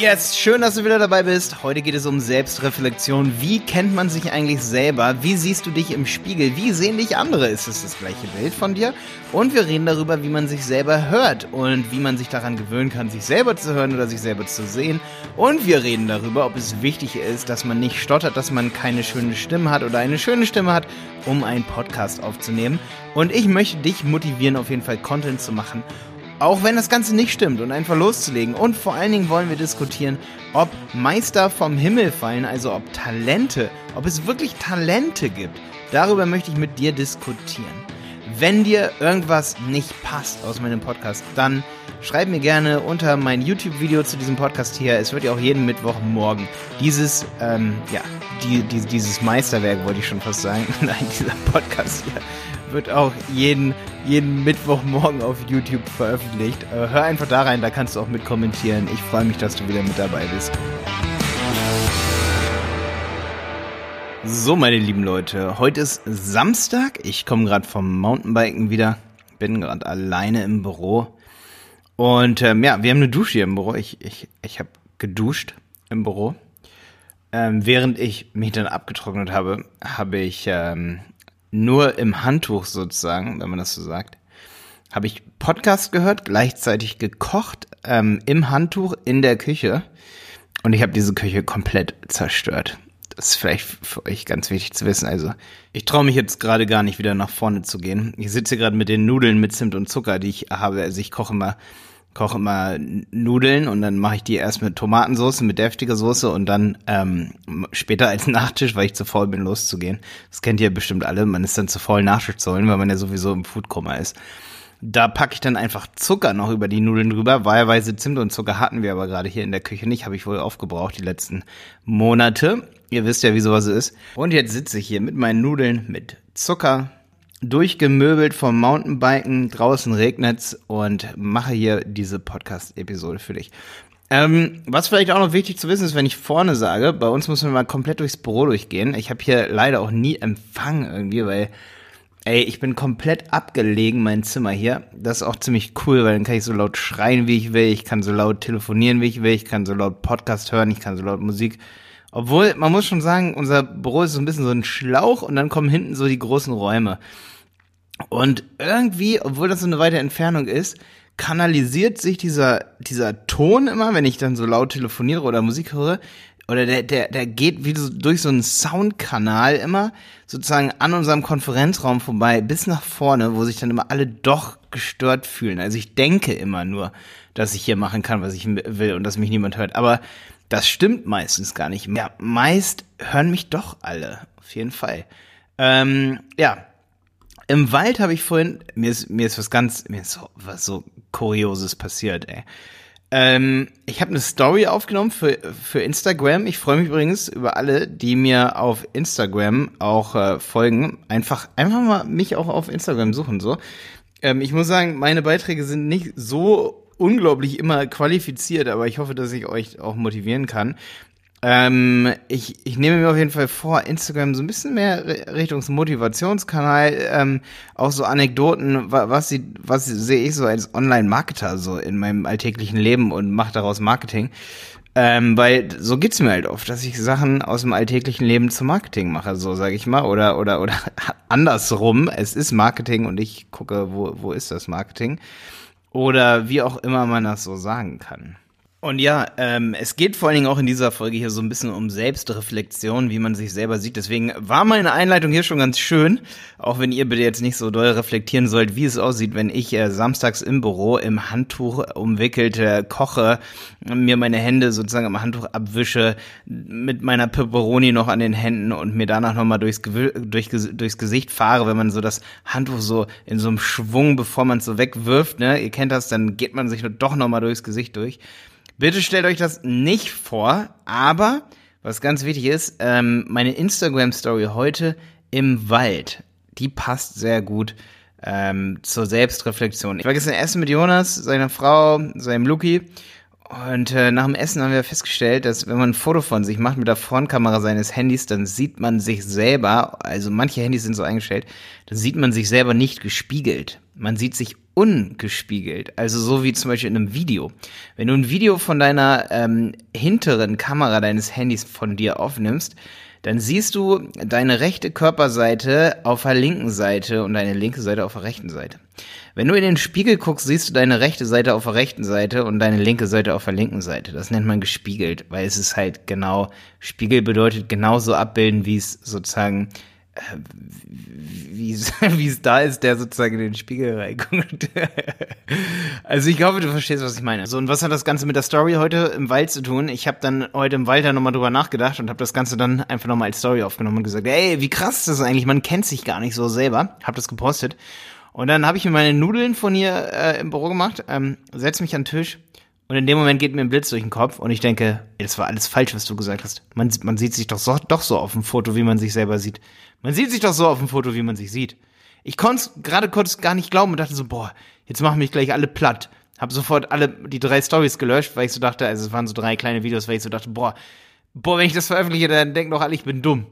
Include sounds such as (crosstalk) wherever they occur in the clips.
Yes, schön, dass du wieder dabei bist. Heute geht es um Selbstreflexion. Wie kennt man sich eigentlich selber? Wie siehst du dich im Spiegel? Wie sehen dich andere? Ist es das gleiche Bild von dir? Und wir reden darüber, wie man sich selber hört und wie man sich daran gewöhnen kann, sich selber zu hören oder sich selber zu sehen. Und wir reden darüber, ob es wichtig ist, dass man nicht stottert, dass man keine schöne Stimme hat oder eine schöne Stimme hat, um einen Podcast aufzunehmen. Und ich möchte dich motivieren, auf jeden Fall Content zu machen auch wenn das Ganze nicht stimmt und einfach loszulegen. Und vor allen Dingen wollen wir diskutieren, ob Meister vom Himmel fallen, also ob Talente, ob es wirklich Talente gibt. Darüber möchte ich mit dir diskutieren. Wenn dir irgendwas nicht passt aus meinem Podcast, dann schreib mir gerne unter mein YouTube-Video zu diesem Podcast hier. Es wird ja auch jeden Mittwochmorgen dieses, ähm, ja, die, die, dieses Meisterwerk, wollte ich schon fast sagen. (laughs) Nein, dieser Podcast hier wird auch jeden, jeden Mittwochmorgen auf YouTube veröffentlicht. Äh, hör einfach da rein, da kannst du auch mit kommentieren. Ich freue mich, dass du wieder mit dabei bist. So, meine lieben Leute, heute ist Samstag. Ich komme gerade vom Mountainbiken wieder. Bin gerade alleine im Büro. Und ähm, ja, wir haben eine Dusche hier im Büro. Ich, ich, ich habe geduscht im Büro. Ähm, während ich mich dann abgetrocknet habe, habe ich ähm, nur im Handtuch sozusagen, wenn man das so sagt, habe ich Podcast gehört, gleichzeitig gekocht ähm, im Handtuch in der Küche und ich habe diese Küche komplett zerstört. Das ist vielleicht für euch ganz wichtig zu wissen. Also ich traue mich jetzt gerade gar nicht wieder nach vorne zu gehen. Ich sitze gerade mit den Nudeln mit Zimt und Zucker, die ich habe. Also ich koche immer koche immer Nudeln und dann mache ich die erst mit Tomatensauce, mit deftiger Soße und dann ähm, später als (laughs) Nachtisch, weil ich zu faul bin, loszugehen. Das kennt ihr bestimmt alle. Man ist dann zu faul, Nachtisch zu holen, weil man ja sowieso im Foodkoma ist. Da packe ich dann einfach Zucker noch über die Nudeln drüber. Wahlweise Zimt und Zucker hatten wir aber gerade hier in der Küche nicht. Habe ich wohl aufgebraucht die letzten Monate. Ihr wisst ja, wie sowas ist. Und jetzt sitze ich hier mit meinen Nudeln mit Zucker, durchgemöbelt vom Mountainbiken, draußen regnet's und mache hier diese Podcast-Episode für dich. Ähm, was vielleicht auch noch wichtig zu wissen ist, wenn ich vorne sage, bei uns müssen wir mal komplett durchs Büro durchgehen. Ich habe hier leider auch nie Empfang irgendwie, weil, ey, ich bin komplett abgelegen, mein Zimmer hier. Das ist auch ziemlich cool, weil dann kann ich so laut schreien, wie ich will. Ich kann so laut telefonieren, wie ich will. Ich kann so laut Podcast hören. Ich kann so laut Musik. Obwohl, man muss schon sagen, unser Büro ist so ein bisschen so ein Schlauch und dann kommen hinten so die großen Räume. Und irgendwie, obwohl das so eine weite Entfernung ist, kanalisiert sich dieser, dieser Ton immer, wenn ich dann so laut telefoniere oder Musik höre, oder der, der, der geht wie so durch so einen Soundkanal immer sozusagen an unserem Konferenzraum vorbei bis nach vorne, wo sich dann immer alle doch gestört fühlen. Also ich denke immer nur, dass ich hier machen kann, was ich will und dass mich niemand hört. Aber das stimmt meistens gar nicht. Ja, meist hören mich doch alle. Auf jeden Fall. Ähm, ja, im Wald habe ich vorhin, mir ist, mir ist was ganz, mir ist so, was so Kurioses passiert, ey. Ähm, ich habe eine Story aufgenommen für, für Instagram. Ich freue mich übrigens über alle, die mir auf Instagram auch äh, folgen. Einfach, einfach mal mich auch auf Instagram suchen, so. Ähm, ich muss sagen, meine Beiträge sind nicht so unglaublich immer qualifiziert, aber ich hoffe, dass ich euch auch motivieren kann. Ähm, ich, ich nehme mir auf jeden Fall vor, Instagram so ein bisschen mehr Richtung Motivationskanal, ähm, auch so Anekdoten, was, sie, was sehe ich so als Online-Marketer so in meinem alltäglichen Leben und mache daraus Marketing. Ähm, weil so geht's mir halt oft, dass ich Sachen aus dem alltäglichen Leben zum Marketing mache, so sage ich mal, oder oder oder (laughs) andersrum. Es ist Marketing und ich gucke, wo wo ist das Marketing oder wie auch immer man das so sagen kann. Und ja, ähm, es geht vor allen Dingen auch in dieser Folge hier so ein bisschen um Selbstreflexion, wie man sich selber sieht. Deswegen war meine Einleitung hier schon ganz schön, auch wenn ihr bitte jetzt nicht so doll reflektieren sollt, wie es aussieht, wenn ich äh, samstags im Büro im Handtuch umwickelt äh, koche, mir meine Hände sozusagen am Handtuch abwische, mit meiner Pepperoni noch an den Händen und mir danach nochmal durchs, durch, durchs Gesicht fahre, wenn man so das Handtuch so in so einem Schwung, bevor man es so wegwirft, ne, ihr kennt das, dann geht man sich doch nochmal durchs Gesicht durch. Bitte stellt euch das nicht vor, aber was ganz wichtig ist, ähm, meine Instagram-Story heute im Wald, die passt sehr gut ähm, zur Selbstreflexion. Ich war gestern essen mit Jonas, seiner Frau, seinem Luki. Und äh, nach dem Essen haben wir festgestellt, dass wenn man ein Foto von sich macht mit der Frontkamera seines Handys, dann sieht man sich selber, also manche Handys sind so eingestellt, dann sieht man sich selber nicht gespiegelt. Man sieht sich ungespiegelt. Also so wie zum Beispiel in einem Video. Wenn du ein Video von deiner ähm, hinteren Kamera deines Handys von dir aufnimmst, dann siehst du deine rechte Körperseite auf der linken Seite und deine linke Seite auf der rechten Seite. Wenn du in den Spiegel guckst, siehst du deine rechte Seite auf der rechten Seite und deine linke Seite auf der linken Seite. Das nennt man gespiegelt, weil es ist halt genau, Spiegel bedeutet genauso abbilden, wie es sozusagen (laughs) wie es da ist, der sozusagen in den Spiegel reinguckt. (laughs) also ich glaube, du verstehst, was ich meine. So, und was hat das Ganze mit der Story heute im Wald zu tun? Ich habe dann heute im Wald da nochmal drüber nachgedacht und habe das Ganze dann einfach nochmal als Story aufgenommen und gesagt, ey, wie krass ist das eigentlich? Man kennt sich gar nicht so selber. Hab das gepostet. Und dann habe ich mir meine Nudeln von hier äh, im Büro gemacht, ähm, setz mich an den Tisch und in dem Moment geht mir ein Blitz durch den Kopf und ich denke, ey, das war alles falsch, was du gesagt hast. Man, man sieht sich doch so, doch so auf dem Foto, wie man sich selber sieht. Man sieht sich doch so auf dem Foto, wie man sich sieht. Ich konnte gerade kurz gar nicht glauben und dachte so, boah, jetzt machen mich gleich alle platt. Hab sofort alle die drei Stories gelöscht, weil ich so dachte, also es waren so drei kleine Videos, weil ich so dachte, boah, boah, wenn ich das veröffentliche, dann denken doch alle, ich bin dumm.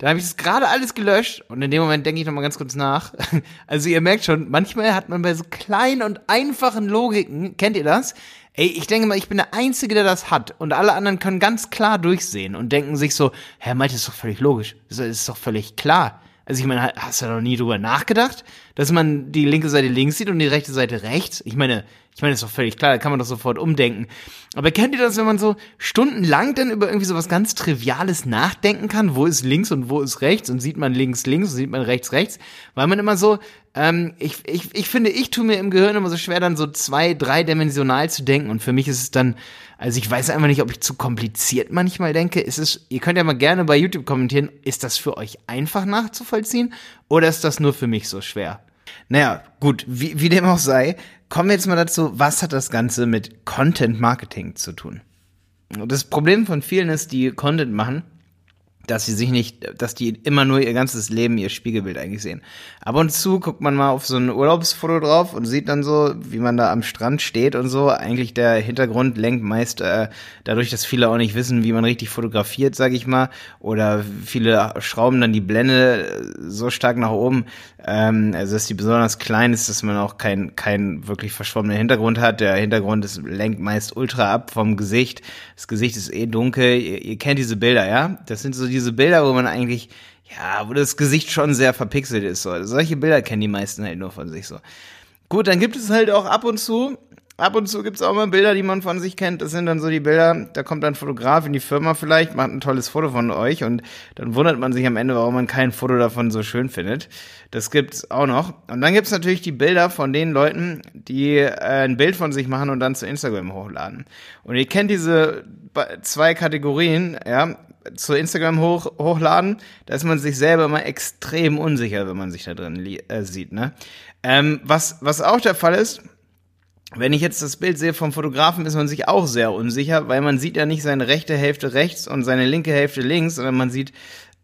Da habe ich das gerade alles gelöscht und in dem Moment denke ich noch mal ganz kurz nach. (laughs) Also ihr merkt schon, manchmal hat man bei so kleinen und einfachen Logiken, kennt ihr das? Ey, ich denke mal, ich bin der Einzige, der das hat. Und alle anderen können ganz klar durchsehen und denken sich so, Herr Malte, ist doch völlig logisch. Das ist doch völlig klar. Also ich meine, hast du da noch nie drüber nachgedacht, dass man die linke Seite links sieht und die rechte Seite rechts? Ich meine, ich meine, das ist doch völlig klar, da kann man doch sofort umdenken. Aber kennt ihr das, wenn man so stundenlang dann über irgendwie so was ganz Triviales nachdenken kann? Wo ist links und wo ist rechts? Und sieht man links links und sieht man rechts rechts? Weil man immer so, ähm, ich, ich, ich finde, ich tue mir im Gehirn immer so schwer, dann so zwei, dreidimensional zu denken. Und für mich ist es dann, also ich weiß einfach nicht, ob ich zu kompliziert manchmal denke. Ist es, ihr könnt ja mal gerne bei YouTube kommentieren, ist das für euch einfach nachzuvollziehen? Oder ist das nur für mich so schwer? Naja, gut, wie, wie dem auch sei, kommen wir jetzt mal dazu, was hat das Ganze mit Content Marketing zu tun? Das Problem von vielen ist, die Content machen, dass sie sich nicht, dass die immer nur ihr ganzes Leben ihr Spiegelbild eigentlich sehen. Ab und zu guckt man mal auf so ein Urlaubsfoto drauf und sieht dann so, wie man da am Strand steht und so. Eigentlich der Hintergrund lenkt meist äh, dadurch, dass viele auch nicht wissen, wie man richtig fotografiert, sag ich mal, oder viele schrauben dann die Blende so stark nach oben, ähm, also dass die besonders klein ist, dass man auch kein kein wirklich verschwommenen Hintergrund hat. Der Hintergrund ist lenkt meist ultra ab vom Gesicht. Das Gesicht ist eh dunkel. Ihr, ihr kennt diese Bilder, ja? Das sind so die diese Bilder, wo man eigentlich, ja, wo das Gesicht schon sehr verpixelt ist. So. Solche Bilder kennen die meisten halt nur von sich so. Gut, dann gibt es halt auch ab und zu, ab und zu gibt es auch mal Bilder, die man von sich kennt. Das sind dann so die Bilder, da kommt ein Fotograf in die Firma vielleicht, macht ein tolles Foto von euch und dann wundert man sich am Ende, warum man kein Foto davon so schön findet. Das gibt's auch noch. Und dann gibt's natürlich die Bilder von den Leuten, die äh, ein Bild von sich machen und dann zu Instagram hochladen. Und ihr kennt diese zwei Kategorien, ja zu Instagram hoch, hochladen, da ist man sich selber mal extrem unsicher, wenn man sich da drin äh, sieht. Ne? Ähm, was, was auch der Fall ist, wenn ich jetzt das Bild sehe vom Fotografen, ist man sich auch sehr unsicher, weil man sieht ja nicht seine rechte Hälfte rechts und seine linke Hälfte links, sondern man sieht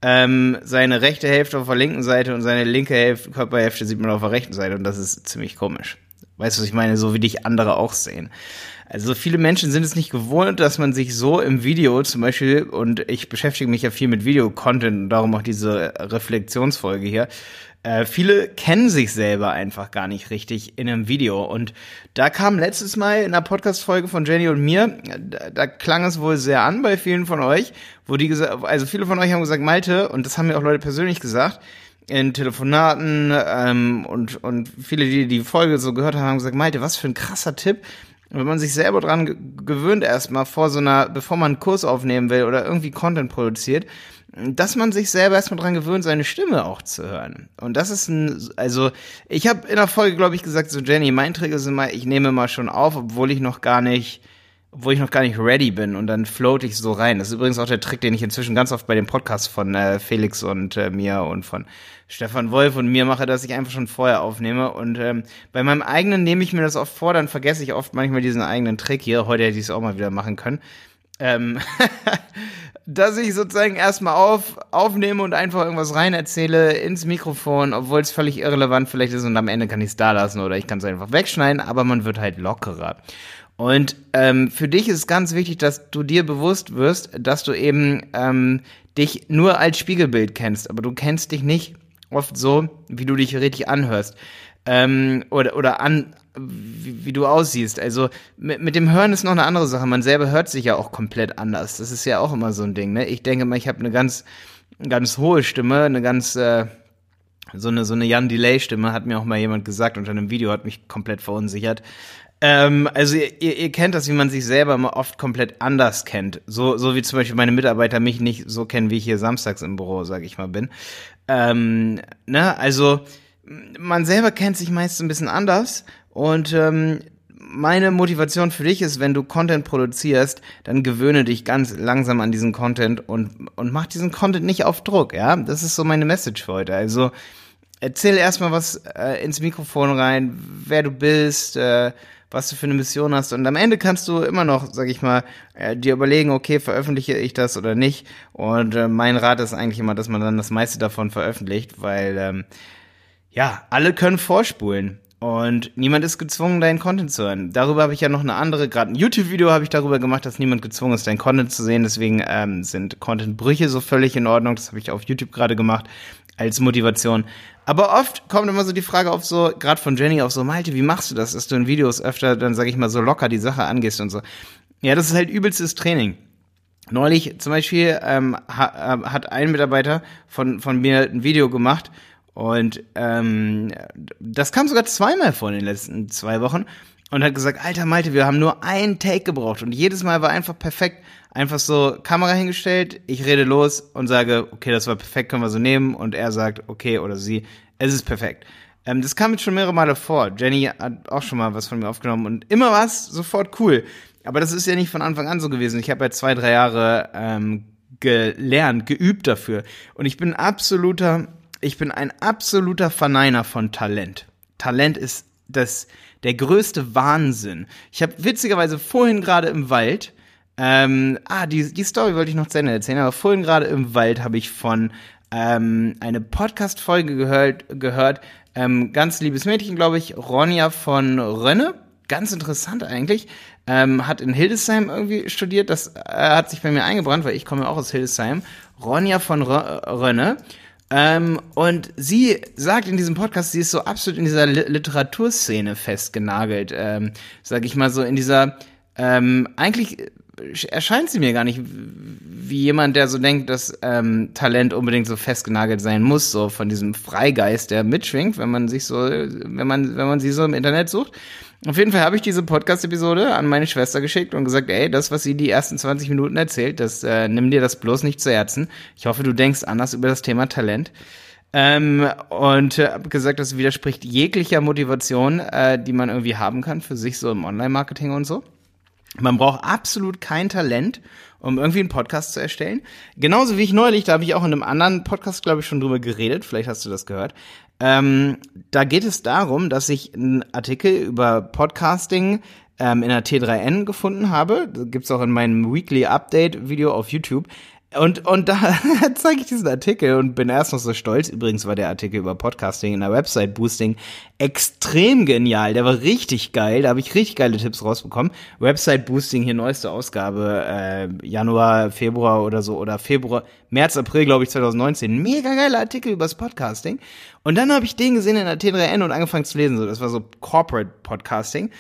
ähm, seine rechte Hälfte auf der linken Seite und seine linke Hälfte, Körperhälfte sieht man auf der rechten Seite und das ist ziemlich komisch. Weißt du, was ich meine? So wie dich andere auch sehen. Also viele Menschen sind es nicht gewohnt, dass man sich so im Video zum Beispiel, und ich beschäftige mich ja viel mit Video-Content und darum auch diese Reflexionsfolge hier, äh, viele kennen sich selber einfach gar nicht richtig in einem Video. Und da kam letztes Mal in einer Podcast-Folge von Jenny und mir, da, da, klang es wohl sehr an bei vielen von euch, wo die gesagt, also viele von euch haben gesagt, Malte, und das haben mir auch Leute persönlich gesagt, in Telefonaten ähm, und, und viele, die die Folge so gehört haben, haben gesagt, Malte, was für ein krasser Tipp wenn man sich selber dran gewöhnt erstmal vor so einer, bevor man einen Kurs aufnehmen will oder irgendwie Content produziert, dass man sich selber erstmal dran gewöhnt, seine Stimme auch zu hören. Und das ist ein, also ich habe in der Folge, glaube ich, gesagt, so Jenny, mein Trick ist immer, ich nehme mal schon auf, obwohl ich noch gar nicht obwohl ich noch gar nicht ready bin und dann float ich so rein. Das ist übrigens auch der Trick, den ich inzwischen ganz oft bei dem Podcast von äh, Felix und äh, mir und von Stefan Wolf und mir mache, dass ich einfach schon vorher aufnehme. Und ähm, bei meinem eigenen nehme ich mir das oft vor, dann vergesse ich oft manchmal diesen eigenen Trick hier. Heute hätte ich es auch mal wieder machen können. Ähm, (laughs) dass ich sozusagen erstmal auf, aufnehme und einfach irgendwas rein erzähle ins Mikrofon, obwohl es völlig irrelevant vielleicht ist und am Ende kann ich es da lassen oder ich kann es einfach wegschneiden, aber man wird halt lockerer. Und ähm, für dich ist es ganz wichtig, dass du dir bewusst wirst, dass du eben ähm, dich nur als Spiegelbild kennst, aber du kennst dich nicht oft so, wie du dich richtig anhörst. ähm, oder, oder an, wie, wie du aussiehst. Also mit, mit dem Hören ist noch eine andere Sache. Man selber hört sich ja auch komplett anders. Das ist ja auch immer so ein Ding. Ne? Ich denke mal, ich habe eine ganz, ganz hohe Stimme, eine ganz äh, so eine so eine Jan Delay Stimme hat mir auch mal jemand gesagt unter einem Video hat mich komplett verunsichert. Ähm, also ihr, ihr kennt das, wie man sich selber immer oft komplett anders kennt. So, so wie zum Beispiel meine Mitarbeiter mich nicht so kennen, wie ich hier samstags im Büro, sag ich mal, bin. Ähm, ne, also man selber kennt sich meist ein bisschen anders und ähm, meine Motivation für dich ist, wenn du Content produzierst, dann gewöhne dich ganz langsam an diesen Content und, und mach diesen Content nicht auf Druck, ja? Das ist so meine Message für heute. Also erzähl erstmal was äh, ins Mikrofon rein, wer du bist, äh, was du für eine Mission hast und am Ende kannst du immer noch, sag ich mal, äh, dir überlegen, okay, veröffentliche ich das oder nicht und äh, mein Rat ist eigentlich immer, dass man dann das meiste davon veröffentlicht, weil ähm, ja, alle können vorspulen. Und niemand ist gezwungen, deinen Content zu hören. Darüber habe ich ja noch eine andere, gerade ein YouTube-Video habe ich darüber gemacht, dass niemand gezwungen ist, deinen Content zu sehen. Deswegen ähm, sind Content-Brüche so völlig in Ordnung. Das habe ich auf YouTube gerade gemacht als Motivation. Aber oft kommt immer so die Frage auf so, gerade von Jenny auf so, Malte, wie machst du das, dass du in Videos öfter, dann sage ich mal, so locker die Sache angehst und so. Ja, das ist halt übelstes Training. Neulich zum Beispiel ähm, ha, äh, hat ein Mitarbeiter von, von mir ein Video gemacht und ähm, das kam sogar zweimal vor in den letzten zwei Wochen und hat gesagt, alter Malte, wir haben nur einen Take gebraucht und jedes Mal war einfach perfekt. Einfach so Kamera hingestellt, ich rede los und sage, okay, das war perfekt, können wir so nehmen und er sagt, okay oder sie, es ist perfekt. Ähm, das kam jetzt schon mehrere Male vor. Jenny hat auch schon mal was von mir aufgenommen und immer was sofort cool. Aber das ist ja nicht von Anfang an so gewesen. Ich habe ja zwei, drei Jahre ähm, gelernt, geübt dafür und ich bin absoluter ich bin ein absoluter Verneiner von Talent. Talent ist das der größte Wahnsinn. Ich habe witzigerweise vorhin gerade im Wald, ähm, ah, die, die Story wollte ich noch zu Ende erzählen, aber vorhin gerade im Wald habe ich von ähm, eine Podcast-Folge gehört, gehört ähm, ganz liebes Mädchen, glaube ich, Ronja von Rönne, ganz interessant eigentlich, ähm, hat in Hildesheim irgendwie studiert, das äh, hat sich bei mir eingebrannt, weil ich komme auch aus Hildesheim, Ronja von Rönne, ähm, und sie sagt in diesem Podcast, sie ist so absolut in dieser Literaturszene festgenagelt, ähm, sag ich mal so, in dieser, ähm, eigentlich erscheint sie mir gar nicht wie jemand, der so denkt, dass ähm, Talent unbedingt so festgenagelt sein muss, so von diesem Freigeist, der mitschwingt, wenn man sich so, wenn man, wenn man sie so im Internet sucht. Auf jeden Fall habe ich diese Podcast-Episode an meine Schwester geschickt und gesagt, ey, das, was sie die ersten 20 Minuten erzählt, das äh, nimm dir das bloß nicht zu Herzen. Ich hoffe, du denkst anders über das Thema Talent. Ähm, und äh, habe gesagt, das widerspricht jeglicher Motivation, äh, die man irgendwie haben kann für sich so im Online-Marketing und so. Man braucht absolut kein Talent, um irgendwie einen Podcast zu erstellen. Genauso wie ich neulich, da habe ich auch in einem anderen Podcast, glaube ich, schon drüber geredet, vielleicht hast du das gehört. Ähm, da geht es darum, dass ich einen Artikel über Podcasting ähm, in der T3N gefunden habe. Das gibt's auch in meinem Weekly Update Video auf YouTube. Und, und da (laughs) zeige ich diesen Artikel und bin erst noch so stolz. Übrigens war der Artikel über Podcasting in der Website Boosting extrem genial. Der war richtig geil. Da habe ich richtig geile Tipps rausbekommen. Website Boosting, hier neueste Ausgabe, äh, Januar, Februar oder so, oder Februar, März, April, glaube ich, 2019. Mega geiler Artikel übers Podcasting. Und dann habe ich den gesehen in der T3N und angefangen zu lesen. So, das war so Corporate Podcasting.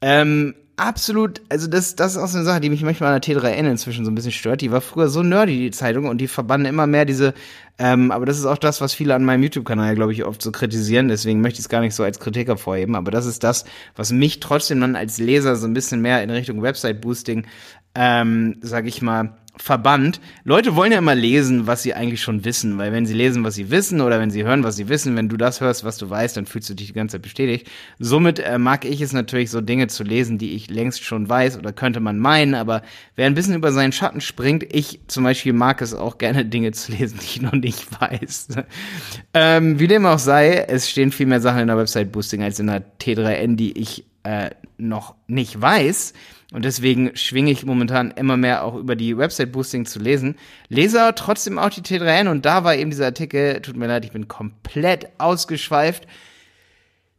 Ähm, absolut, also das, das ist auch so eine Sache, die mich manchmal an der T3N inzwischen so ein bisschen stört. Die war früher so nerdy, die Zeitung, und die verbanden immer mehr diese, ähm, aber das ist auch das, was viele an meinem YouTube-Kanal, glaube ich, oft so kritisieren, deswegen möchte ich es gar nicht so als Kritik hervorheben, aber das ist das, was mich trotzdem dann als Leser so ein bisschen mehr in Richtung Website-Boosting, ähm, sag ich mal, verbannt. Leute wollen ja immer lesen, was sie eigentlich schon wissen, weil wenn sie lesen, was sie wissen oder wenn sie hören, was sie wissen, wenn du das hörst, was du weißt, dann fühlst du dich die ganze Zeit bestätigt. Somit äh, mag ich es natürlich so Dinge zu lesen, die ich längst schon weiß oder könnte man meinen, aber wer ein bisschen über seinen Schatten springt, ich zum Beispiel mag es auch gerne (laughs) Dinge zu lesen, die ich noch nicht weiß. (laughs) ähm, wie dem auch sei, es stehen viel mehr Sachen in der Website Boosting als in der T3N, die ich äh, noch nicht weiß. Und deswegen schwinge ich momentan immer mehr auch über die Website-Boosting zu lesen. Lese trotzdem auch die T3N und da war eben dieser Artikel, tut mir leid, ich bin komplett ausgeschweift.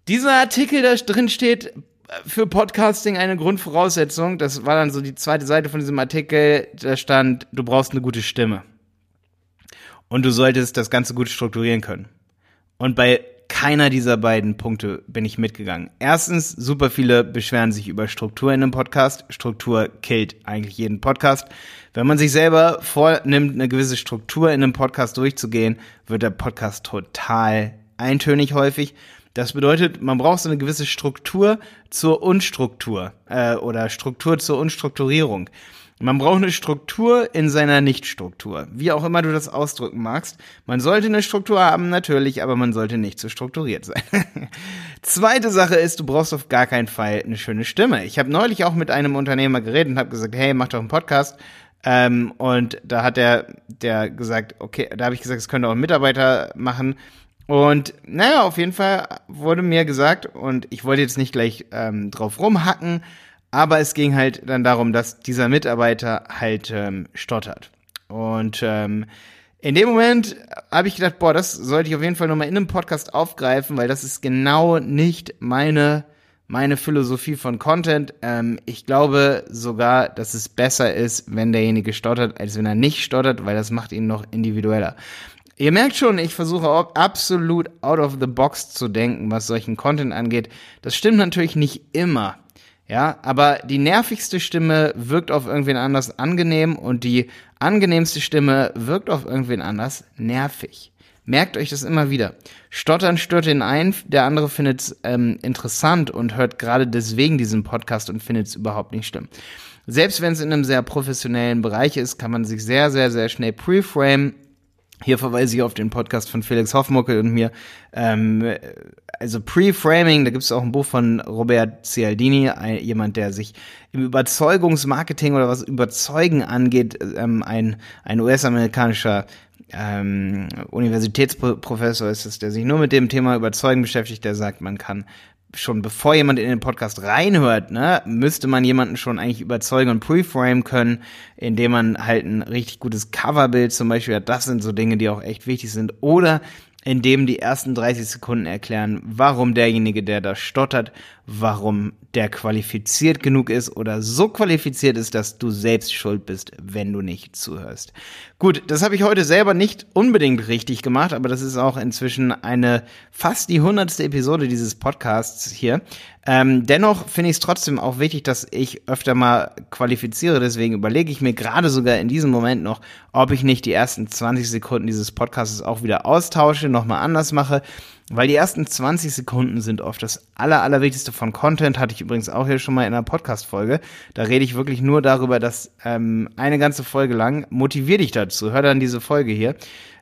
Dieser Artikel, da drin steht, für Podcasting eine Grundvoraussetzung, das war dann so die zweite Seite von diesem Artikel, da stand, du brauchst eine gute Stimme. Und du solltest das Ganze gut strukturieren können. Und bei keiner dieser beiden Punkte bin ich mitgegangen. Erstens, super viele beschweren sich über Struktur in einem Podcast. Struktur killt eigentlich jeden Podcast. Wenn man sich selber vornimmt, eine gewisse Struktur in einem Podcast durchzugehen, wird der Podcast total eintönig häufig. Das bedeutet, man braucht so eine gewisse Struktur zur Unstruktur äh, oder Struktur zur Unstrukturierung. Man braucht eine Struktur in seiner Nichtstruktur. Wie auch immer du das ausdrücken magst. Man sollte eine Struktur haben, natürlich, aber man sollte nicht zu strukturiert sein. (laughs) Zweite Sache ist, du brauchst auf gar keinen Fall eine schöne Stimme. Ich habe neulich auch mit einem Unternehmer geredet und habe gesagt, hey, mach doch einen Podcast. Ähm, und da hat der, der gesagt, okay, da habe ich gesagt, es könnte auch ein Mitarbeiter machen. Und naja, auf jeden Fall wurde mir gesagt, und ich wollte jetzt nicht gleich ähm, drauf rumhacken, aber es ging halt dann darum, dass dieser Mitarbeiter halt ähm, stottert. Und ähm, in dem Moment habe ich gedacht, boah, das sollte ich auf jeden Fall nochmal in einem Podcast aufgreifen, weil das ist genau nicht meine, meine Philosophie von Content. Ähm, ich glaube sogar, dass es besser ist, wenn derjenige stottert, als wenn er nicht stottert, weil das macht ihn noch individueller. Ihr merkt schon, ich versuche absolut out of the box zu denken, was solchen Content angeht. Das stimmt natürlich nicht immer. Ja, aber die nervigste Stimme wirkt auf irgendwen anders angenehm und die angenehmste Stimme wirkt auf irgendwen anders nervig. Merkt euch das immer wieder. Stottern stört den einen, der andere findet es ähm, interessant und hört gerade deswegen diesen Podcast und findet es überhaupt nicht schlimm. Selbst wenn es in einem sehr professionellen Bereich ist, kann man sich sehr, sehr, sehr schnell preframe hier verweise ich auf den Podcast von Felix Hoffmuckel und mir. Ähm, also Pre-Framing, da gibt es auch ein Buch von Robert Cialdini, ein, jemand, der sich im Überzeugungsmarketing oder was Überzeugen angeht, ähm, ein, ein US-amerikanischer ähm, Universitätsprofessor ist es, der sich nur mit dem Thema Überzeugen beschäftigt, der sagt, man kann schon bevor jemand in den Podcast reinhört, ne, müsste man jemanden schon eigentlich überzeugen und preframe können, indem man halt ein richtig gutes Coverbild zum Beispiel hat. Das sind so Dinge, die auch echt wichtig sind. Oder indem die ersten 30 Sekunden erklären, warum derjenige, der da stottert, warum der qualifiziert genug ist oder so qualifiziert ist, dass du selbst schuld bist, wenn du nicht zuhörst. Gut, das habe ich heute selber nicht unbedingt richtig gemacht, aber das ist auch inzwischen eine fast die hundertste Episode dieses Podcasts hier. Ähm, dennoch finde ich es trotzdem auch wichtig, dass ich öfter mal qualifiziere. Deswegen überlege ich mir gerade sogar in diesem Moment noch, ob ich nicht die ersten 20 Sekunden dieses Podcasts auch wieder austausche, nochmal anders mache. Weil die ersten 20 Sekunden sind oft das aller, allerwichtigste von Content, hatte ich übrigens auch hier schon mal in einer Podcast-Folge. Da rede ich wirklich nur darüber, dass ähm, eine ganze Folge lang motivier dich dazu. Hör dann diese Folge hier.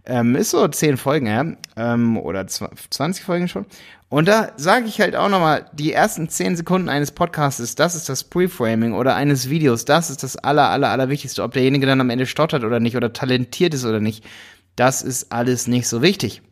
Ähm, ist so 10 Folgen, ja. Ähm, oder 20 Folgen schon. Und da sage ich halt auch nochmal, die ersten 10 Sekunden eines Podcasts, das ist das Preframing oder eines Videos, das ist das aller, aller, allerwichtigste. Ob derjenige dann am Ende stottert oder nicht oder talentiert ist oder nicht, das ist alles nicht so wichtig.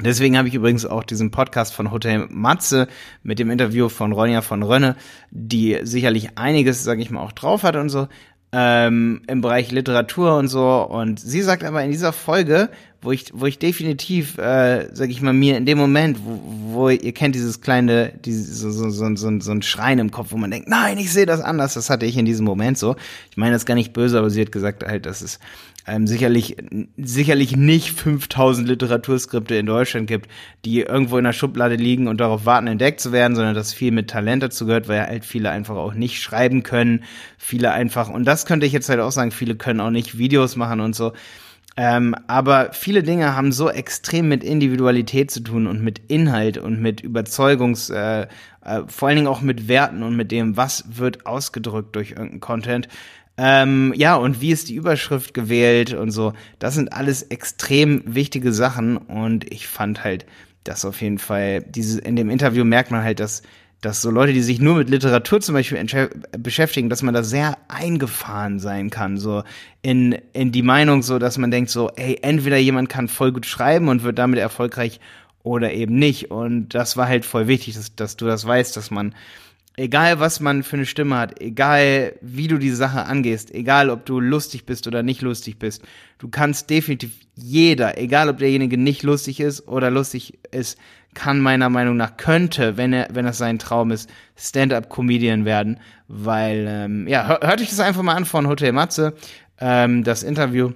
Deswegen habe ich übrigens auch diesen Podcast von Hotel Matze mit dem Interview von Ronja von Rönne, die sicherlich einiges, sage ich mal, auch drauf hat und so, ähm, im Bereich Literatur und so. Und sie sagt aber in dieser Folge, wo ich, wo ich definitiv, äh, sag ich mal, mir in dem Moment, wo, wo ihr kennt dieses kleine, dieses, so, so, so, so, so ein Schreien im Kopf, wo man denkt, nein, ich sehe das anders, das hatte ich in diesem Moment so. Ich meine das gar nicht böse, aber sie hat gesagt halt, dass es ähm, sicherlich, sicherlich nicht 5000 Literaturskripte in Deutschland gibt, die irgendwo in der Schublade liegen und darauf warten, entdeckt zu werden, sondern dass viel mit Talent dazu gehört, weil halt viele einfach auch nicht schreiben können, viele einfach, und das könnte ich jetzt halt auch sagen, viele können auch nicht Videos machen und so. Ähm, aber viele Dinge haben so extrem mit Individualität zu tun und mit Inhalt und mit Überzeugungs, äh, äh, vor allen Dingen auch mit Werten und mit dem, was wird ausgedrückt durch irgendeinen Content, ähm, ja, und wie ist die Überschrift gewählt und so. Das sind alles extrem wichtige Sachen und ich fand halt, dass auf jeden Fall, diese, in dem Interview merkt man halt, dass, dass so Leute, die sich nur mit Literatur zum Beispiel beschäftigen, dass man da sehr eingefahren sein kann, so in, in die Meinung so, dass man denkt so, ey, entweder jemand kann voll gut schreiben und wird damit erfolgreich oder eben nicht. Und das war halt voll wichtig, dass, dass du das weißt, dass man egal was man für eine Stimme hat, egal wie du die Sache angehst, egal ob du lustig bist oder nicht lustig bist, du kannst definitiv jeder, egal ob derjenige nicht lustig ist oder lustig ist, kann meiner Meinung nach könnte, wenn er, wenn das sein Traum ist, Stand-up-Comedian werden, weil ähm, ja, hör, hört euch das einfach mal an von Hotel Matze, ähm, das Interview.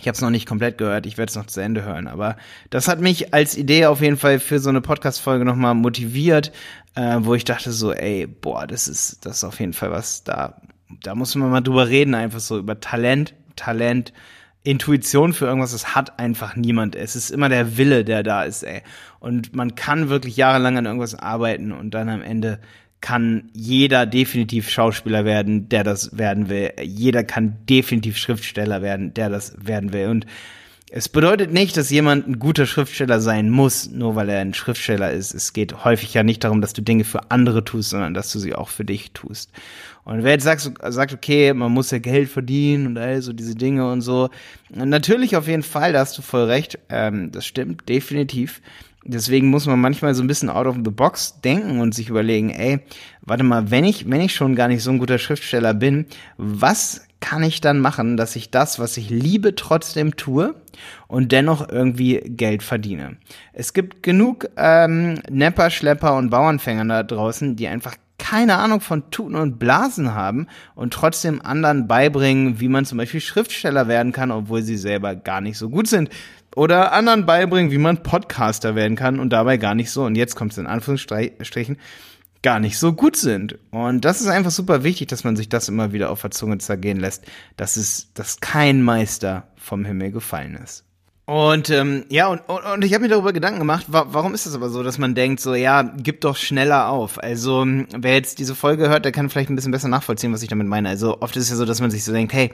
Ich habe es noch nicht komplett gehört, ich werde es noch zu Ende hören. Aber das hat mich als Idee auf jeden Fall für so eine Podcast-Folge nochmal motiviert, äh, wo ich dachte so, ey, boah, das ist, das ist auf jeden Fall was, da, da muss man mal drüber reden, einfach so über Talent, Talent, Intuition für irgendwas, das hat einfach niemand. Es ist immer der Wille, der da ist, ey. Und man kann wirklich jahrelang an irgendwas arbeiten und dann am Ende kann jeder definitiv Schauspieler werden, der das werden will. Jeder kann definitiv Schriftsteller werden, der das werden will. Und es bedeutet nicht, dass jemand ein guter Schriftsteller sein muss, nur weil er ein Schriftsteller ist. Es geht häufig ja nicht darum, dass du Dinge für andere tust, sondern dass du sie auch für dich tust. Und wer jetzt sagt, sagt okay, man muss ja Geld verdienen und all so diese Dinge und so. Natürlich auf jeden Fall, da hast du voll recht. Ähm, das stimmt, definitiv. Deswegen muss man manchmal so ein bisschen out of the box denken und sich überlegen, ey, warte mal, wenn ich, wenn ich schon gar nicht so ein guter Schriftsteller bin, was kann ich dann machen, dass ich das, was ich liebe, trotzdem tue und dennoch irgendwie Geld verdiene? Es gibt genug ähm, Nepper, Schlepper und Bauernfänger da draußen, die einfach keine Ahnung von Tuten und Blasen haben und trotzdem anderen beibringen, wie man zum Beispiel Schriftsteller werden kann, obwohl sie selber gar nicht so gut sind oder anderen beibringen, wie man Podcaster werden kann und dabei gar nicht so, und jetzt kommt es in Anführungsstrichen, gar nicht so gut sind. Und das ist einfach super wichtig, dass man sich das immer wieder auf der Zunge zergehen lässt, dass es, dass kein Meister vom Himmel gefallen ist. Und ähm, ja, und, und, und ich habe mir darüber Gedanken gemacht, wa warum ist das aber so, dass man denkt, so ja, gib doch schneller auf. Also wer jetzt diese Folge hört, der kann vielleicht ein bisschen besser nachvollziehen, was ich damit meine. Also oft ist es ja so, dass man sich so denkt, hey,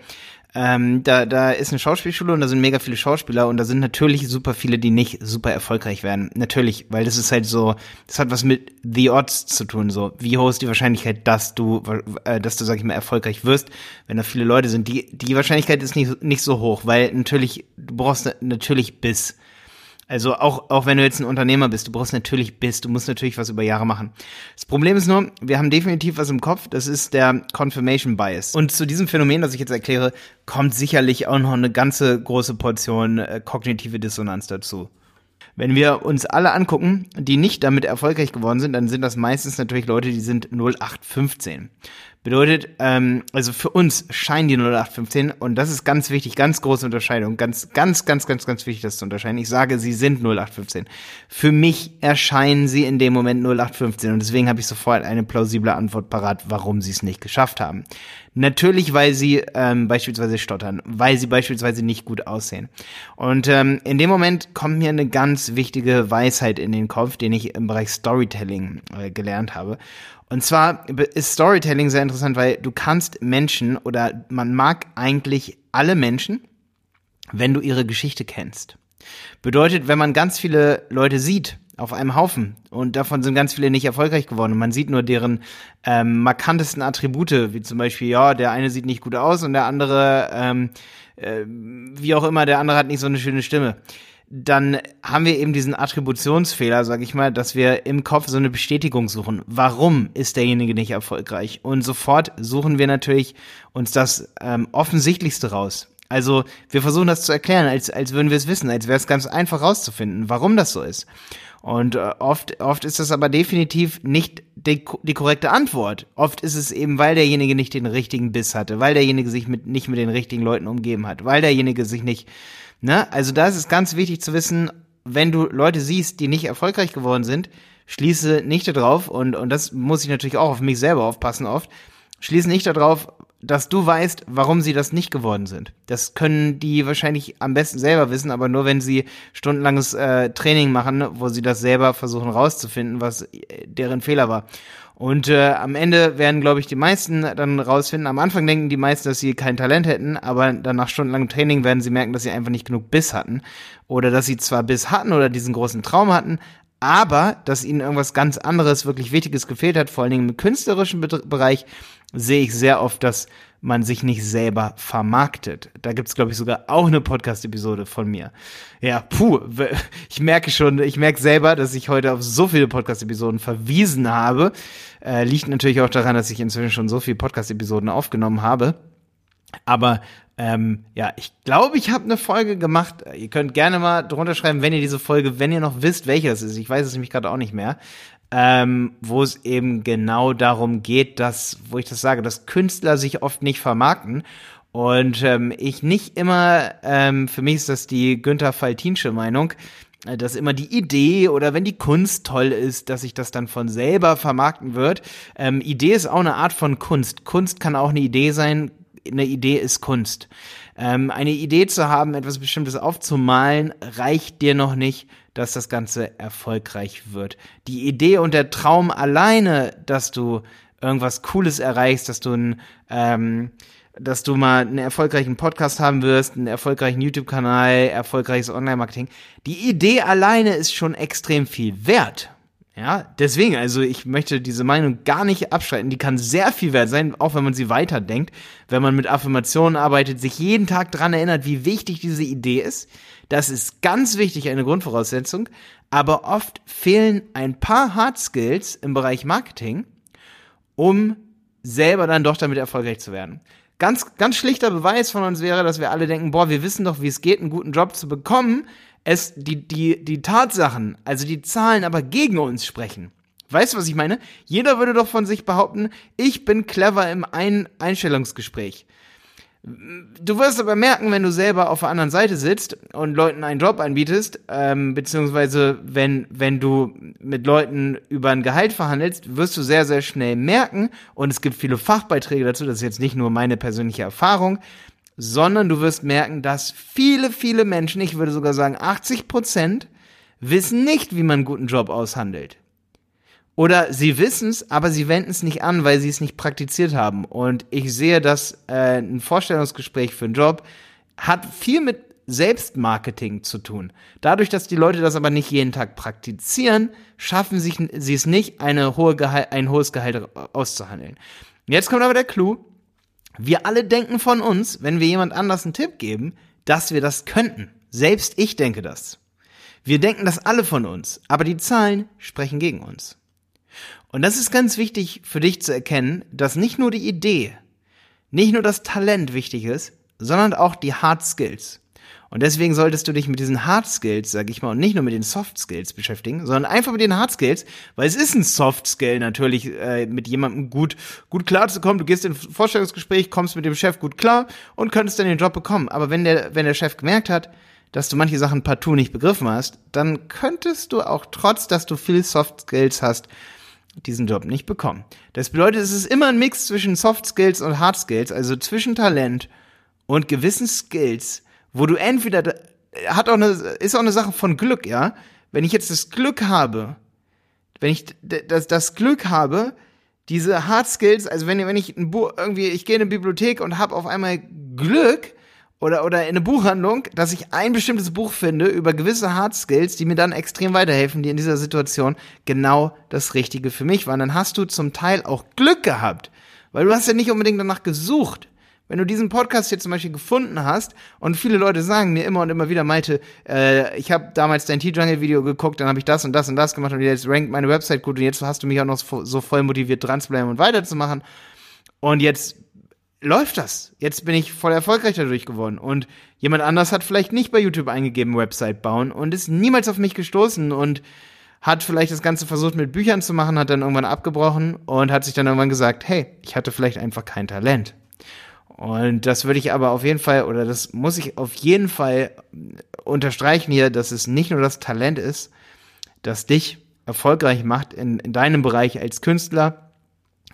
ähm, da, da ist eine Schauspielschule und da sind mega viele Schauspieler und da sind natürlich super viele, die nicht super erfolgreich werden. Natürlich, weil das ist halt so, das hat was mit The Odds zu tun. So, wie hoch ist die Wahrscheinlichkeit, dass du, äh, dass du, sag ich mal, erfolgreich wirst, wenn da viele Leute sind? Die, die Wahrscheinlichkeit ist nicht, nicht so hoch, weil natürlich, du brauchst natürlich Biss. Also auch, auch wenn du jetzt ein Unternehmer bist, du brauchst natürlich Biss, du musst natürlich was über Jahre machen. Das Problem ist nur, wir haben definitiv was im Kopf, das ist der Confirmation Bias. Und zu diesem Phänomen, das ich jetzt erkläre, kommt sicherlich auch noch eine ganze große Portion äh, kognitive Dissonanz dazu. Wenn wir uns alle angucken, die nicht damit erfolgreich geworden sind, dann sind das meistens natürlich Leute, die sind 0815. Bedeutet, ähm, also für uns scheinen die 0815 und das ist ganz wichtig, ganz große Unterscheidung, ganz, ganz, ganz, ganz, ganz wichtig, das zu unterscheiden. Ich sage, sie sind 0815. Für mich erscheinen sie in dem Moment 0815 und deswegen habe ich sofort eine plausible Antwort parat, warum sie es nicht geschafft haben. Natürlich, weil sie ähm, beispielsweise stottern, weil sie beispielsweise nicht gut aussehen. Und ähm, in dem Moment kommt mir eine ganz wichtige Weisheit in den Kopf, den ich im Bereich Storytelling äh, gelernt habe. Und zwar ist Storytelling sehr interessant, weil du kannst Menschen oder man mag eigentlich alle Menschen, wenn du ihre Geschichte kennst. Bedeutet, wenn man ganz viele Leute sieht auf einem Haufen und davon sind ganz viele nicht erfolgreich geworden man sieht nur deren ähm, markantesten Attribute, wie zum Beispiel, ja, der eine sieht nicht gut aus und der andere, ähm, äh, wie auch immer, der andere hat nicht so eine schöne Stimme dann haben wir eben diesen Attributionsfehler, sag ich mal, dass wir im Kopf so eine Bestätigung suchen. Warum ist derjenige nicht erfolgreich? Und sofort suchen wir natürlich uns das ähm, Offensichtlichste raus. Also wir versuchen das zu erklären, als, als würden wir es wissen, als wäre es ganz einfach rauszufinden, warum das so ist. Und äh, oft, oft ist das aber definitiv nicht die, die korrekte Antwort. Oft ist es eben, weil derjenige nicht den richtigen Biss hatte, weil derjenige sich mit, nicht mit den richtigen Leuten umgeben hat, weil derjenige sich nicht Ne? Also da ist es ganz wichtig zu wissen, wenn du Leute siehst, die nicht erfolgreich geworden sind, schließe nicht darauf, und, und das muss ich natürlich auch auf mich selber aufpassen oft, schließe nicht darauf, dass du weißt, warum sie das nicht geworden sind. Das können die wahrscheinlich am besten selber wissen, aber nur wenn sie stundenlanges äh, Training machen, wo sie das selber versuchen rauszufinden, was äh, deren Fehler war. Und äh, am Ende werden, glaube ich, die meisten dann rausfinden. Am Anfang denken die meisten, dass sie kein Talent hätten, aber dann nach stundenlangem Training werden sie merken, dass sie einfach nicht genug Biss hatten. Oder dass sie zwar Biss hatten oder diesen großen Traum hatten, aber dass ihnen irgendwas ganz anderes, wirklich Wichtiges gefehlt hat, vor allen Dingen im künstlerischen Bereich, sehe ich sehr oft, dass man sich nicht selber vermarktet. Da gibt's glaube ich, sogar auch eine Podcast-Episode von mir. Ja, puh, ich merke schon, ich merke selber, dass ich heute auf so viele Podcast-Episoden verwiesen habe. Äh, liegt natürlich auch daran, dass ich inzwischen schon so viele Podcast-Episoden aufgenommen habe. Aber ähm, ja, ich glaube, ich habe eine Folge gemacht. Ihr könnt gerne mal drunter schreiben, wenn ihr diese Folge, wenn ihr noch wisst, welche es ist. Ich weiß es nämlich gerade auch nicht mehr ähm, wo es eben genau darum geht, dass, wo ich das sage, dass Künstler sich oft nicht vermarkten Und ähm, ich nicht immer, ähm, für mich ist das die Günther Faltinsche Meinung, äh, dass immer die Idee oder wenn die Kunst toll ist, dass sich das dann von selber vermarkten wird. Ähm, Idee ist auch eine Art von Kunst. Kunst kann auch eine Idee sein. Eine Idee ist Kunst. Ähm, eine Idee zu haben, etwas Bestimmtes aufzumalen, reicht dir noch nicht, dass das Ganze erfolgreich wird. Die Idee und der Traum alleine, dass du irgendwas Cooles erreichst, dass du ein ähm, dass du mal einen erfolgreichen Podcast haben wirst, einen erfolgreichen YouTube-Kanal, erfolgreiches Online-Marketing. Die Idee alleine ist schon extrem viel wert. Ja, deswegen, also ich möchte diese Meinung gar nicht abschreiten. Die kann sehr viel wert sein, auch wenn man sie weiterdenkt. Wenn man mit Affirmationen arbeitet, sich jeden Tag dran erinnert, wie wichtig diese Idee ist. Das ist ganz wichtig, eine Grundvoraussetzung. Aber oft fehlen ein paar Hard Skills im Bereich Marketing, um selber dann doch damit erfolgreich zu werden. Ganz, ganz schlichter Beweis von uns wäre, dass wir alle denken, boah, wir wissen doch, wie es geht, einen guten Job zu bekommen. Es, die, die, die Tatsachen, also die Zahlen aber gegen uns sprechen. Weißt du, was ich meine? Jeder würde doch von sich behaupten, ich bin clever im Ein Einstellungsgespräch. Du wirst aber merken, wenn du selber auf der anderen Seite sitzt und Leuten einen Job anbietest, ähm, beziehungsweise wenn, wenn du mit Leuten über ein Gehalt verhandelst, wirst du sehr, sehr schnell merken, und es gibt viele Fachbeiträge dazu, das ist jetzt nicht nur meine persönliche Erfahrung, sondern du wirst merken, dass viele, viele Menschen, ich würde sogar sagen 80 Prozent, wissen nicht, wie man einen guten Job aushandelt. Oder sie wissen es, aber sie wenden es nicht an, weil sie es nicht praktiziert haben. Und ich sehe, dass äh, ein Vorstellungsgespräch für einen Job hat viel mit Selbstmarketing zu tun. Dadurch, dass die Leute das aber nicht jeden Tag praktizieren, schaffen sie es nicht, eine hohe ein hohes Gehalt auszuhandeln. Jetzt kommt aber der Clou. Wir alle denken von uns, wenn wir jemand anders einen Tipp geben, dass wir das könnten. Selbst ich denke das. Wir denken das alle von uns, aber die Zahlen sprechen gegen uns. Und das ist ganz wichtig für dich zu erkennen, dass nicht nur die Idee, nicht nur das Talent wichtig ist, sondern auch die Hard Skills. Und deswegen solltest du dich mit diesen Hard Skills, sag ich mal, und nicht nur mit den Soft Skills beschäftigen, sondern einfach mit den Hard Skills, weil es ist ein Soft Skill natürlich, äh, mit jemandem gut, gut klarzukommen. Du gehst in ein Vorstellungsgespräch, kommst mit dem Chef gut klar und könntest dann den Job bekommen. Aber wenn der, wenn der Chef gemerkt hat, dass du manche Sachen partout nicht begriffen hast, dann könntest du auch trotz, dass du viel Soft Skills hast, diesen Job nicht bekommen. Das bedeutet, es ist immer ein Mix zwischen Soft Skills und Hard Skills, also zwischen Talent und gewissen Skills, wo du entweder hat auch eine ist auch eine Sache von Glück, ja. Wenn ich jetzt das Glück habe, wenn ich das, das Glück habe, diese Hard Skills, also wenn, wenn ich ein Buch irgendwie, ich gehe in eine Bibliothek und habe auf einmal Glück, oder, oder in eine Buchhandlung, dass ich ein bestimmtes Buch finde über gewisse Hard Skills, die mir dann extrem weiterhelfen, die in dieser Situation genau das Richtige für mich waren. Dann hast du zum Teil auch Glück gehabt, weil du hast ja nicht unbedingt danach gesucht. Wenn du diesen Podcast hier zum Beispiel gefunden hast und viele Leute sagen mir immer und immer wieder, Malte, äh, ich habe damals dein T-Jungle-Video geguckt, dann habe ich das und das und das gemacht und jetzt rankt meine Website gut und jetzt hast du mich auch noch so voll motiviert, dran zu bleiben und weiterzumachen. Und jetzt läuft das. Jetzt bin ich voll erfolgreich dadurch geworden. Und jemand anders hat vielleicht nicht bei YouTube eingegeben, Website bauen und ist niemals auf mich gestoßen und hat vielleicht das Ganze versucht mit Büchern zu machen, hat dann irgendwann abgebrochen und hat sich dann irgendwann gesagt, hey, ich hatte vielleicht einfach kein Talent. Und das würde ich aber auf jeden Fall, oder das muss ich auf jeden Fall unterstreichen hier, dass es nicht nur das Talent ist, das dich erfolgreich macht in, in deinem Bereich als Künstler,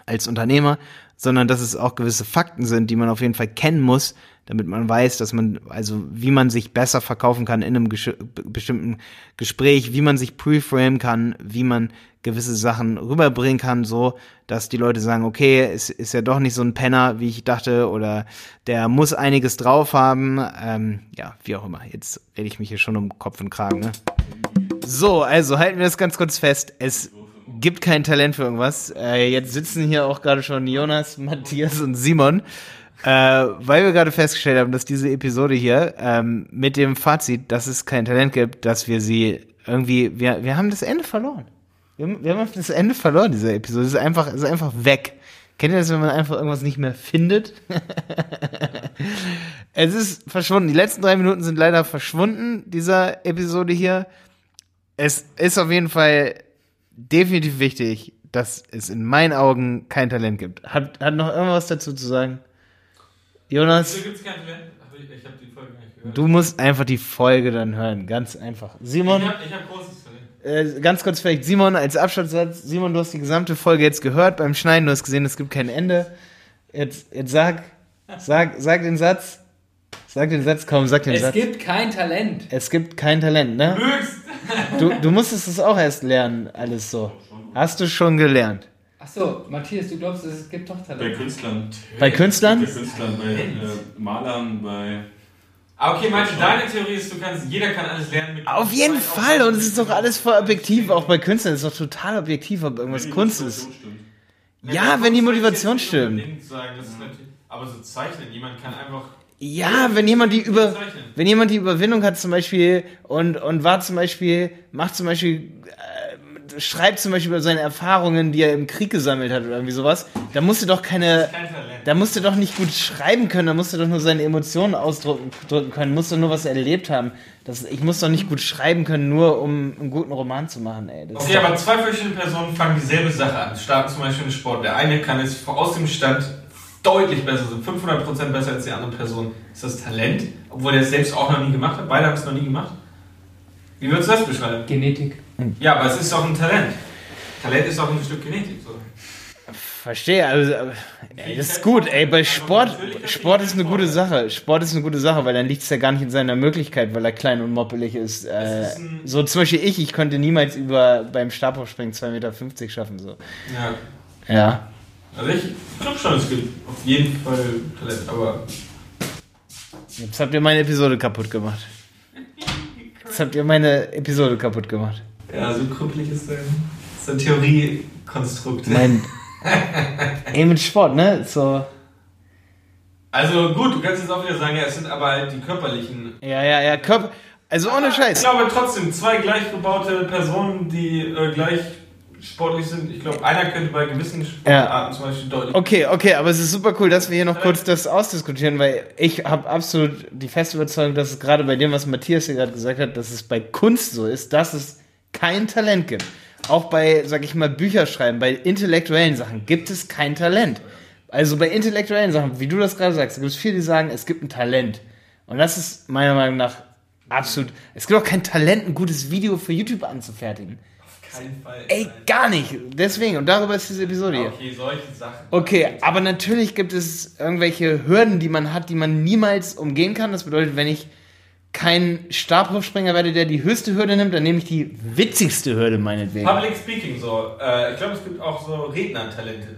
als Unternehmer, sondern dass es auch gewisse Fakten sind, die man auf jeden Fall kennen muss, damit man weiß, dass man, also wie man sich besser verkaufen kann in einem ges bestimmten Gespräch, wie man sich preframe kann, wie man gewisse Sachen rüberbringen kann, so dass die Leute sagen, okay, es ist ja doch nicht so ein Penner, wie ich dachte, oder der muss einiges drauf haben. Ähm, ja, wie auch immer. Jetzt rede ich mich hier schon um Kopf und Kragen. Ne? So, also halten wir das ganz kurz fest. Es gibt kein Talent für irgendwas. Äh, jetzt sitzen hier auch gerade schon Jonas, Matthias und Simon, äh, weil wir gerade festgestellt haben, dass diese Episode hier ähm, mit dem Fazit, dass es kein Talent gibt, dass wir sie irgendwie, wir, wir haben das Ende verloren. Wir haben, wir haben das Ende verloren, dieser Episode. Es ist einfach, es ist einfach weg. Kennt ihr das, wenn man einfach irgendwas nicht mehr findet? (laughs) es ist verschwunden. Die letzten drei Minuten sind leider verschwunden, dieser Episode hier. Es ist auf jeden Fall definitiv wichtig, dass es in meinen Augen kein Talent gibt. Hat, hat noch irgendwas dazu zu sagen? Jonas, Wieso gibt's kein Talent? Ich, ich habe die Folge gar nicht gehört. du musst einfach die Folge dann hören. Ganz einfach. Simon, Ich habe ich hab großes Talent. äh, ganz kurz vielleicht, Simon als Abschlusssatz. Simon, du hast die gesamte Folge jetzt gehört beim Schneiden. Du hast gesehen, es gibt kein Ende. Jetzt, jetzt sag, sag, sag den Satz. Sag den Satz, komm, sag den Es Satz. gibt kein Talent. es gibt kein Talent, ne? Höchst! Du, du musstest es auch erst lernen, alles so. Hast du schon gelernt? Achso, Matthias, du glaubst, es gibt doch Bei Talent. Künstlern. Bei Künstlern? Bei Künstlern, bei äh, Malern, bei. Ah, okay, Martin, deine Theorie ist, du kannst, jeder kann alles lernen mit Auf jeden Fall. Und es ist doch alles voll objektiv. Auch bei Künstlern ist es doch total objektiv, ob irgendwas wenn die Kunst Motivation ist. stimmt. Ja, wenn die Motivation stimmt. Sagen, das ist aber so zeichnen, jemand kann einfach. Ja, wenn jemand die über, wenn jemand die Überwindung hat zum Beispiel und, und war zum Beispiel, macht zum Beispiel, äh, schreibt zum Beispiel über seine Erfahrungen, die er im Krieg gesammelt hat oder irgendwie sowas, da musst du doch keine, Kein da musst du doch nicht gut schreiben können, da musst du doch nur seine Emotionen ausdrücken drücken können, musst du nur was erlebt haben. Das, ich muss doch nicht gut schreiben können, nur um einen guten Roman zu machen, ey. Das Okay, aber zwei verschiedene Personen fangen dieselbe Sache an, starten zum Beispiel einen Sport. Der eine kann es aus dem Stand deutlich besser, so 500% besser als die andere Person. Ist das Talent? Obwohl er es selbst auch noch nie gemacht hat. Beide haben es noch nie gemacht. Wie würdest du das beschreiben? Genetik. Ja, aber es ist auch ein Talent. Talent ist auch ein Stück Genetik. So. Verstehe, also äh, ey, das ist gut, ey, bei Sport, Sport ist eine gute Sache. Sport ist eine gute Sache, weil dann liegt es ja gar nicht in seiner Möglichkeit, weil er klein und moppelig ist. Äh, ist so zum Beispiel ich, ich konnte niemals über beim Stabhochspringen 2,50 Meter schaffen. So. Ja. Ja. Also ich glaube schon, es gibt auf jeden Fall Talent, aber Jetzt habt ihr meine Episode kaputt gemacht. Jetzt habt ihr meine Episode kaputt gemacht. ja, so krüppelig ist dein, ist dein Theoriekonstrukt. Mein. (laughs) ey, mit Sport, ne? So. Also gut, du kannst jetzt auch wieder sagen, ja, es sind aber halt die körperlichen Ja, ja, ja, Körper. Also ohne Ich Scheiß. glaube trotzdem, zwei gleich gebaute Personen, die äh, gleich sportlich sind. Ich glaube, einer könnte bei gewissen Sportarten zum Beispiel deutlich. Okay, okay, aber es ist super cool, dass wir hier noch kurz das ausdiskutieren, weil ich habe absolut die feste Überzeugung, dass es gerade bei dem, was Matthias hier gerade gesagt hat, dass es bei Kunst so ist, dass es kein Talent gibt. Auch bei, sag ich mal, Bücherschreiben, bei intellektuellen Sachen gibt es kein Talent. Also bei intellektuellen Sachen, wie du das gerade sagst, gibt es viele, die sagen, es gibt ein Talent. Und das ist meiner Meinung nach absolut. Es gibt auch kein Talent, ein gutes Video für YouTube anzufertigen. Keinen Fall. Ey, gar nicht. Deswegen, und darüber ist diese Episode hier. Okay, solche Sachen. Okay, aber natürlich gibt es irgendwelche Hürden, die man hat, die man niemals umgehen kann. Das bedeutet, wenn ich kein Stabhochspringer werde, der die höchste Hürde nimmt, dann nehme ich die witzigste Hürde meinetwegen. Public Speaking so. Äh, ich glaube, es gibt auch so Rednertalente.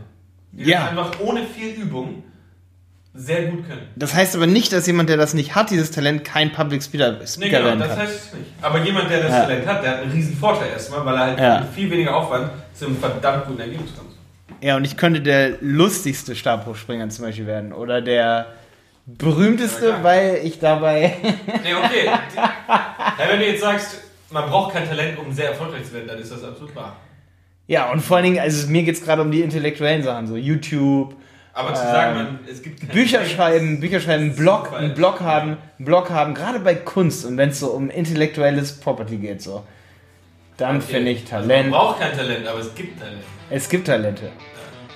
Die Ja. einfach ohne viel Übung sehr gut können. Das heißt aber nicht, dass jemand, der das nicht hat, dieses Talent, kein Public Speaker, Nee, Speaker genau, das heißt es nicht. Aber jemand, der das Ja. Talent hat, der hat einen riesen Vorteil erstmal, weil er halt Ja. mit viel weniger Aufwand zu einem verdammt guten Ergebnis kommt. Ja, und ich könnte der lustigste Stabhochspringer zum Beispiel werden. Oder der berühmteste, Ja, weil ich dabei. (laughs) Nee, okay. wenn du jetzt sagst, man braucht kein Talent, um sehr erfolgreich zu werden, dann ist das absolut wahr. ja, und vor allen Dingen, also mir geht es gerade um die intellektuellen Sachen, so YouTube, Aber zu Ähm, sagen, man, es gibt kein Bücher Talent, schreiben, Bücher schreiben, einen Blog, einen Blog haben, einen Blog haben, gerade bei Kunst und wenn es so um intellektuelles Property geht, so, dann okay. finde ich Also Talent. man braucht kein Talent, aber es gibt Talent. es gibt Talente.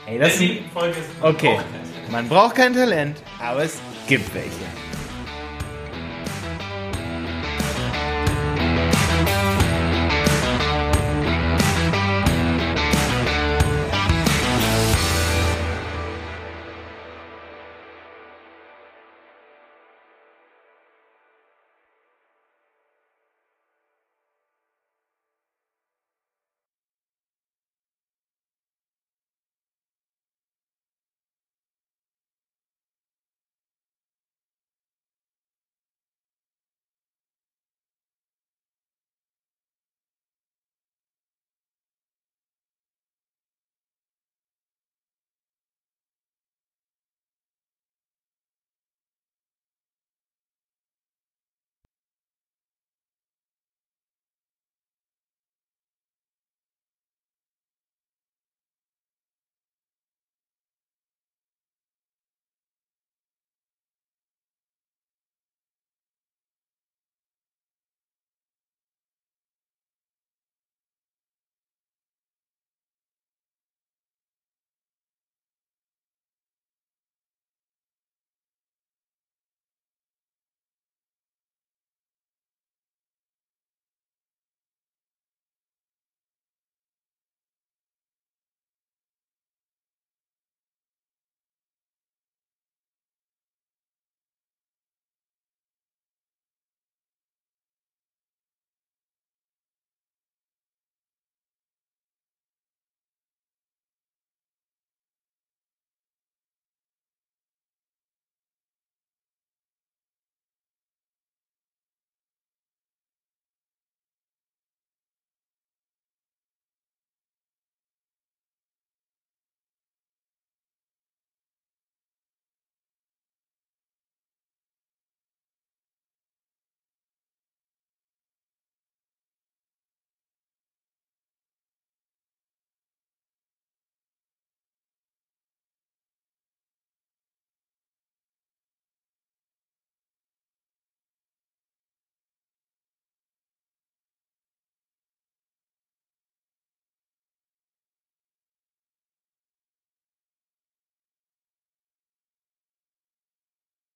Ey, das ist, man okay, braucht kein Talent. man braucht kein Talent, aber es gibt welche.